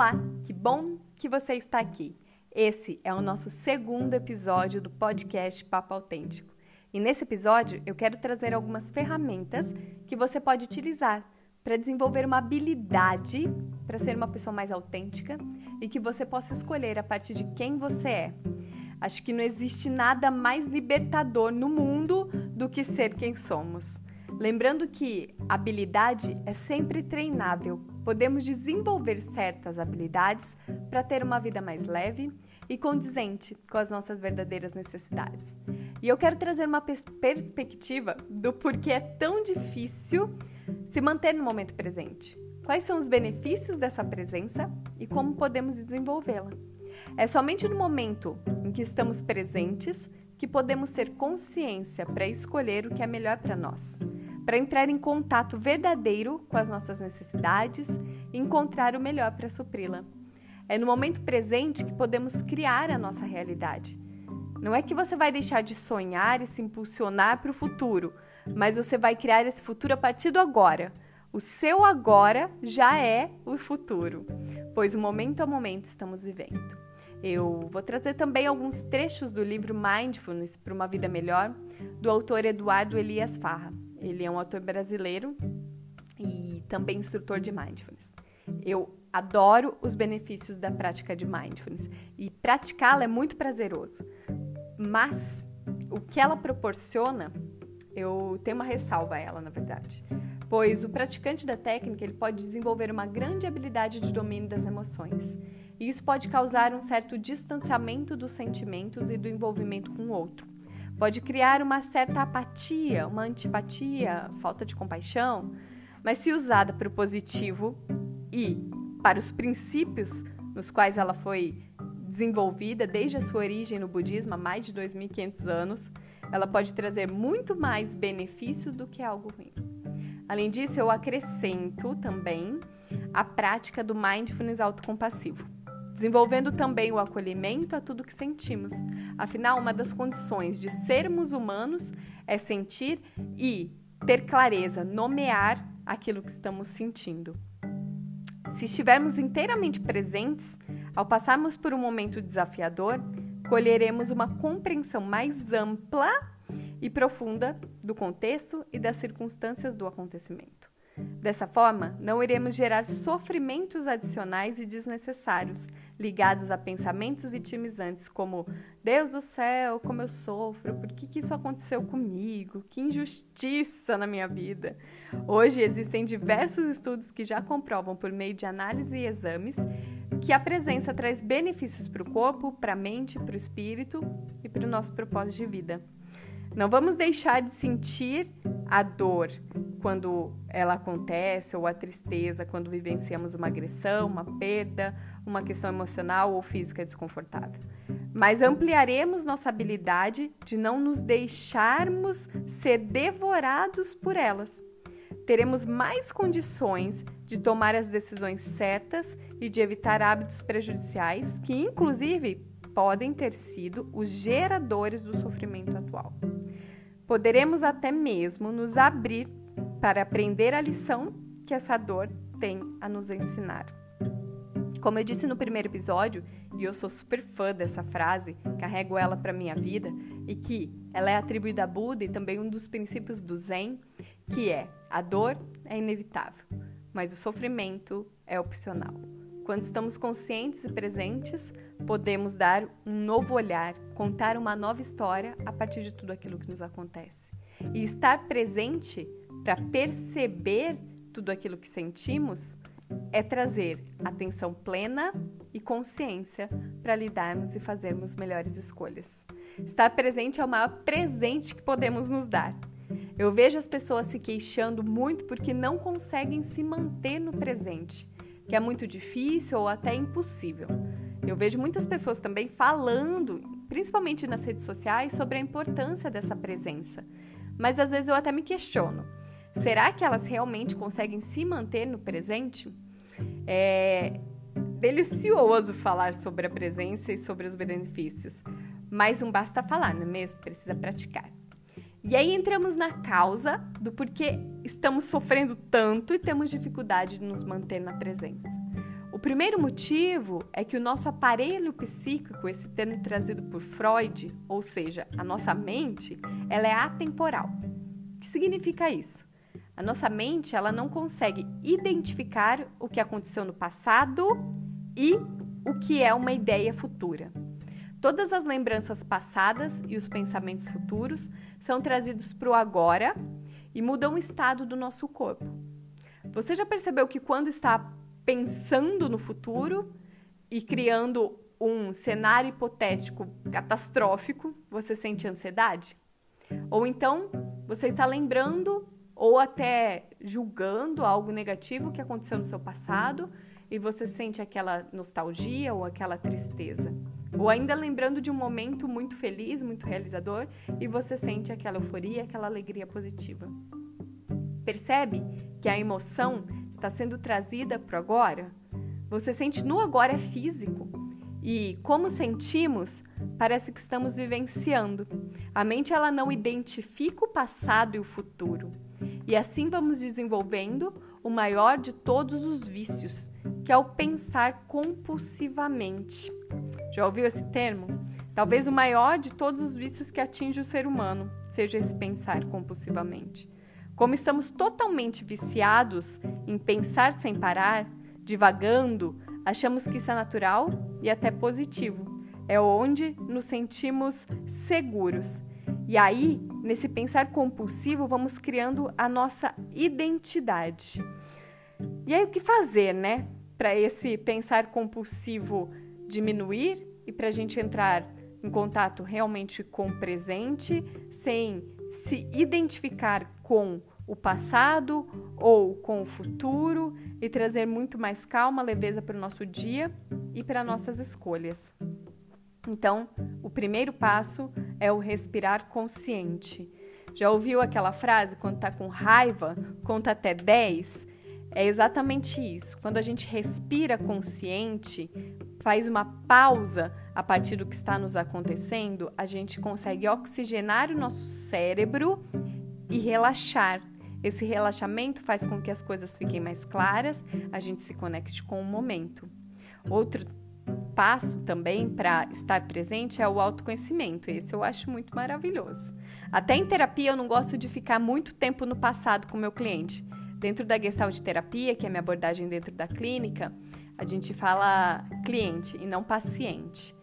Olá, que bom que você está aqui. Esse é o nosso segundo episódio do podcast Papo Autêntico. E nesse episódio eu quero trazer algumas ferramentas que você pode utilizar para desenvolver uma habilidade para ser uma pessoa mais autêntica e que você possa escolher a partir de quem você é. Acho que não existe nada mais libertador no mundo do que ser quem somos. Lembrando que habilidade é sempre treinável. Podemos desenvolver certas habilidades para ter uma vida mais leve e condizente com as nossas verdadeiras necessidades. E eu quero trazer uma pers perspectiva do porquê é tão difícil se manter no momento presente. Quais são os benefícios dessa presença e como podemos desenvolvê-la? É somente no momento em que estamos presentes que podemos ter consciência para escolher o que é melhor para nós para entrar em contato verdadeiro com as nossas necessidades e encontrar o melhor para supri-la. É no momento presente que podemos criar a nossa realidade. Não é que você vai deixar de sonhar e se impulsionar para o futuro, mas você vai criar esse futuro a partir do agora. O seu agora já é o futuro, pois o momento a momento estamos vivendo. Eu vou trazer também alguns trechos do livro Mindfulness para uma Vida Melhor, do autor Eduardo Elias Farra. Ele é um autor brasileiro e também instrutor de mindfulness. Eu adoro os benefícios da prática de mindfulness e praticá-la é muito prazeroso. Mas o que ela proporciona, eu tenho uma ressalva a ela, na verdade. Pois o praticante da técnica ele pode desenvolver uma grande habilidade de domínio das emoções. E isso pode causar um certo distanciamento dos sentimentos e do envolvimento com o outro. Pode criar uma certa apatia, uma antipatia, falta de compaixão, mas se usada para o positivo e para os princípios nos quais ela foi desenvolvida desde a sua origem no budismo há mais de 2.500 anos, ela pode trazer muito mais benefício do que algo ruim. Além disso, eu acrescento também a prática do mindfulness autocompassivo desenvolvendo também o acolhimento a tudo que sentimos. Afinal, uma das condições de sermos humanos é sentir e ter clareza, nomear aquilo que estamos sentindo. Se estivermos inteiramente presentes, ao passarmos por um momento desafiador, colheremos uma compreensão mais ampla e profunda do contexto e das circunstâncias do acontecimento. Dessa forma, não iremos gerar sofrimentos adicionais e desnecessários, ligados a pensamentos vitimizantes como Deus do céu, como eu sofro, por que, que isso aconteceu comigo, que injustiça na minha vida. Hoje existem diversos estudos que já comprovam, por meio de análise e exames, que a presença traz benefícios para o corpo, para a mente, para o espírito e para o nosso propósito de vida. Não vamos deixar de sentir a dor quando ela acontece ou a tristeza quando vivenciamos uma agressão, uma perda, uma questão emocional ou física desconfortável. Mas ampliaremos nossa habilidade de não nos deixarmos ser devorados por elas. Teremos mais condições de tomar as decisões certas e de evitar hábitos prejudiciais que, inclusive, podem ter sido os geradores do sofrimento atual. Poderemos até mesmo nos abrir para aprender a lição que essa dor tem a nos ensinar. Como eu disse no primeiro episódio, e eu sou super fã dessa frase, carrego ela para minha vida, e que ela é atribuída a Buda e também um dos princípios do Zen, que é a dor é inevitável, mas o sofrimento é opcional. Quando estamos conscientes e presentes, podemos dar um novo olhar, contar uma nova história a partir de tudo aquilo que nos acontece. E estar presente para perceber tudo aquilo que sentimos é trazer atenção plena e consciência para lidarmos e fazermos melhores escolhas. Estar presente é o maior presente que podemos nos dar. Eu vejo as pessoas se queixando muito porque não conseguem se manter no presente que é muito difícil ou até impossível. Eu vejo muitas pessoas também falando, principalmente nas redes sociais, sobre a importância dessa presença. Mas às vezes eu até me questiono: será que elas realmente conseguem se manter no presente? É delicioso falar sobre a presença e sobre os benefícios, mas não basta falar, não é mesmo? Precisa praticar. E aí entramos na causa do porquê estamos sofrendo tanto e temos dificuldade de nos manter na presença. Primeiro motivo é que o nosso aparelho psíquico, esse termo trazido por Freud, ou seja, a nossa mente, ela é atemporal. O que significa isso? A nossa mente, ela não consegue identificar o que aconteceu no passado e o que é uma ideia futura. Todas as lembranças passadas e os pensamentos futuros são trazidos para o agora e mudam o estado do nosso corpo. Você já percebeu que quando está pensando no futuro e criando um cenário hipotético catastrófico, você sente ansiedade? Ou então você está lembrando ou até julgando algo negativo que aconteceu no seu passado e você sente aquela nostalgia ou aquela tristeza. Ou ainda lembrando de um momento muito feliz, muito realizador, e você sente aquela euforia, aquela alegria positiva. Percebe que a emoção está sendo trazida para o agora? Você sente no agora físico. E como sentimos, parece que estamos vivenciando. A mente ela não identifica o passado e o futuro. E assim vamos desenvolvendo o maior de todos os vícios, que é o pensar compulsivamente. Já ouviu esse termo? Talvez o maior de todos os vícios que atinge o ser humano seja esse pensar compulsivamente. Como estamos totalmente viciados em pensar sem parar, divagando, achamos que isso é natural e até positivo. É onde nos sentimos seguros. E aí, nesse pensar compulsivo, vamos criando a nossa identidade. E aí, o que fazer, né? Para esse pensar compulsivo diminuir e para a gente entrar em contato realmente com o presente, sem se identificar com o passado ou com o futuro e trazer muito mais calma, leveza para o nosso dia e para nossas escolhas. Então, o primeiro passo é o respirar consciente. Já ouviu aquela frase quando está com raiva, conta até 10? É exatamente isso. Quando a gente respira consciente, faz uma pausa a partir do que está nos acontecendo, a gente consegue oxigenar o nosso cérebro e relaxar. Esse relaxamento faz com que as coisas fiquem mais claras, a gente se conecte com o momento. Outro passo também para estar presente é o autoconhecimento. Esse eu acho muito maravilhoso. Até em terapia eu não gosto de ficar muito tempo no passado com meu cliente. Dentro da Gestalt terapia, que é minha abordagem dentro da clínica, a gente fala cliente e não paciente.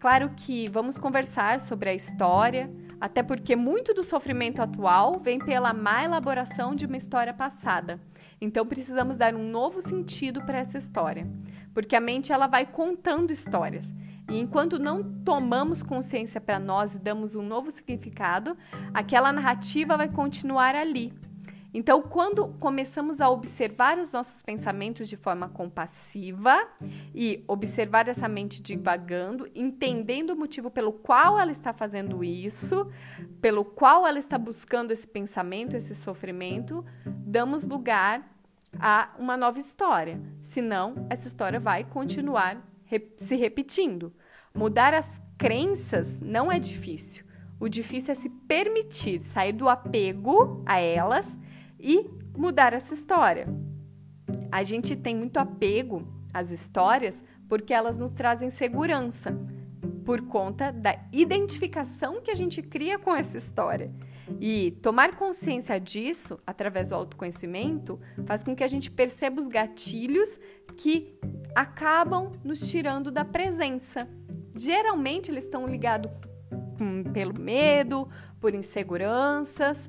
Claro que vamos conversar sobre a história, até porque muito do sofrimento atual vem pela má elaboração de uma história passada. Então precisamos dar um novo sentido para essa história, porque a mente ela vai contando histórias. E enquanto não tomamos consciência para nós e damos um novo significado, aquela narrativa vai continuar ali, então, quando começamos a observar os nossos pensamentos de forma compassiva e observar essa mente divagando, entendendo o motivo pelo qual ela está fazendo isso, pelo qual ela está buscando esse pensamento, esse sofrimento, damos lugar a uma nova história. Senão, essa história vai continuar se repetindo. Mudar as crenças não é difícil. O difícil é se permitir sair do apego a elas e mudar essa história. A gente tem muito apego às histórias porque elas nos trazem segurança, por conta da identificação que a gente cria com essa história. E tomar consciência disso, através do autoconhecimento, faz com que a gente perceba os gatilhos que acabam nos tirando da presença. Geralmente eles estão ligados pelo medo, por inseguranças,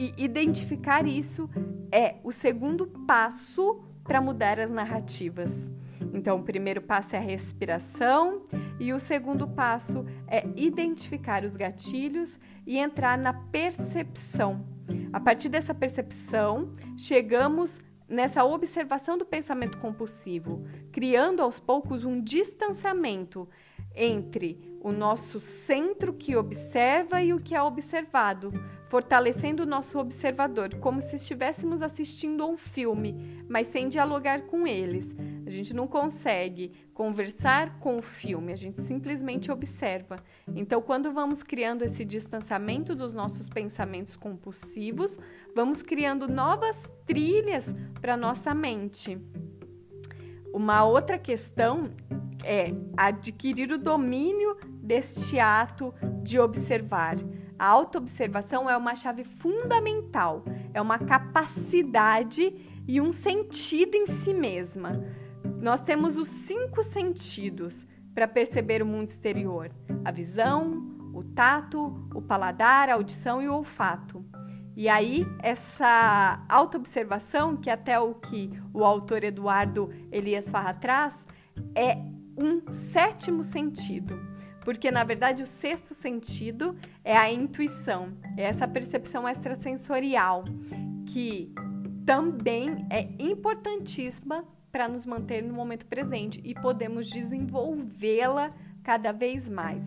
e identificar isso é o segundo passo para mudar as narrativas. Então, o primeiro passo é a respiração e o segundo passo é identificar os gatilhos e entrar na percepção. A partir dessa percepção, chegamos nessa observação do pensamento compulsivo, criando aos poucos um distanciamento entre o nosso centro que observa e o que é observado, fortalecendo o nosso observador, como se estivéssemos assistindo a um filme, mas sem dialogar com eles. A gente não consegue conversar com o filme, a gente simplesmente observa. Então, quando vamos criando esse distanciamento dos nossos pensamentos compulsivos, vamos criando novas trilhas para nossa mente. Uma outra questão é adquirir o domínio deste ato de observar. A autoobservação é uma chave fundamental, é uma capacidade e um sentido em si mesma. Nós temos os cinco sentidos para perceber o mundo exterior: a visão, o tato, o paladar, a audição e o olfato. E aí, essa autoobservação, que até o que o autor Eduardo Elias Farra traz, é um sétimo sentido. Porque, na verdade, o sexto sentido é a intuição, é essa percepção extrasensorial, que também é importantíssima para nos manter no momento presente e podemos desenvolvê-la cada vez mais.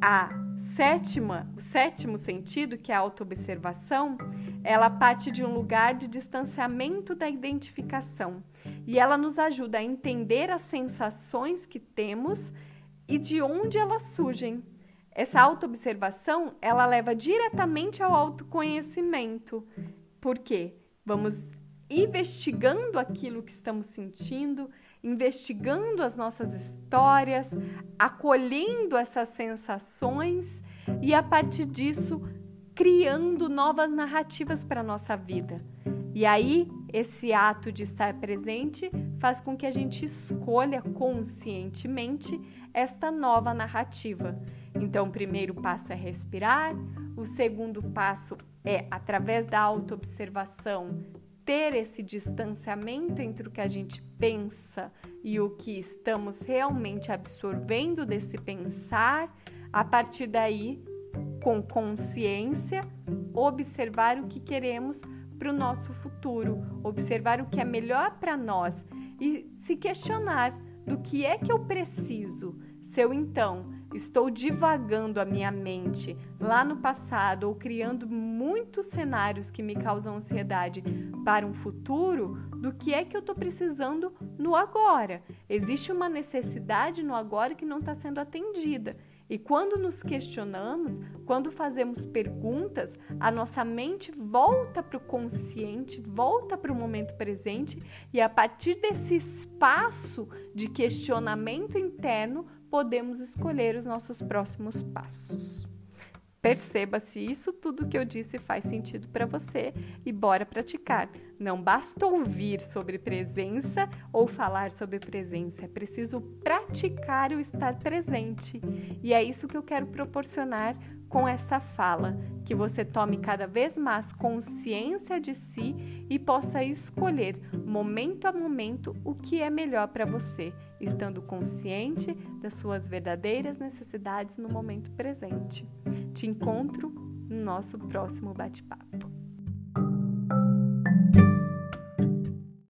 A sétima, o sétimo sentido, que é a autoobservação, ela parte de um lugar de distanciamento da identificação e ela nos ajuda a entender as sensações que temos e de onde elas surgem. Essa autoobservação, ela leva diretamente ao autoconhecimento. Por quê? Vamos investigando aquilo que estamos sentindo, investigando as nossas histórias, acolhendo essas sensações e a partir disso criando novas narrativas para a nossa vida. E aí, esse ato de estar presente faz com que a gente escolha conscientemente esta nova narrativa. Então, o primeiro passo é respirar, o segundo passo é, através da autoobservação, ter esse distanciamento entre o que a gente pensa e o que estamos realmente absorvendo desse pensar, a partir daí, com consciência, observar o que queremos para o nosso futuro, observar o que é melhor para nós e se questionar do que é que eu preciso. Se eu então estou divagando a minha mente lá no passado ou criando muitos cenários que me causam ansiedade para um futuro, do que é que eu estou precisando no agora. Existe uma necessidade no agora que não está sendo atendida. E quando nos questionamos, quando fazemos perguntas, a nossa mente volta para o consciente, volta para o momento presente e a partir desse espaço de questionamento interno, podemos escolher os nossos próximos passos. Perceba se isso tudo que eu disse faz sentido para você e bora praticar. Não basta ouvir sobre presença ou falar sobre presença, é preciso praticar o estar presente. E é isso que eu quero proporcionar com essa fala, que você tome cada vez mais consciência de si e possa escolher momento a momento o que é melhor para você, estando consciente das suas verdadeiras necessidades no momento presente. Te encontro no nosso próximo bate-papo.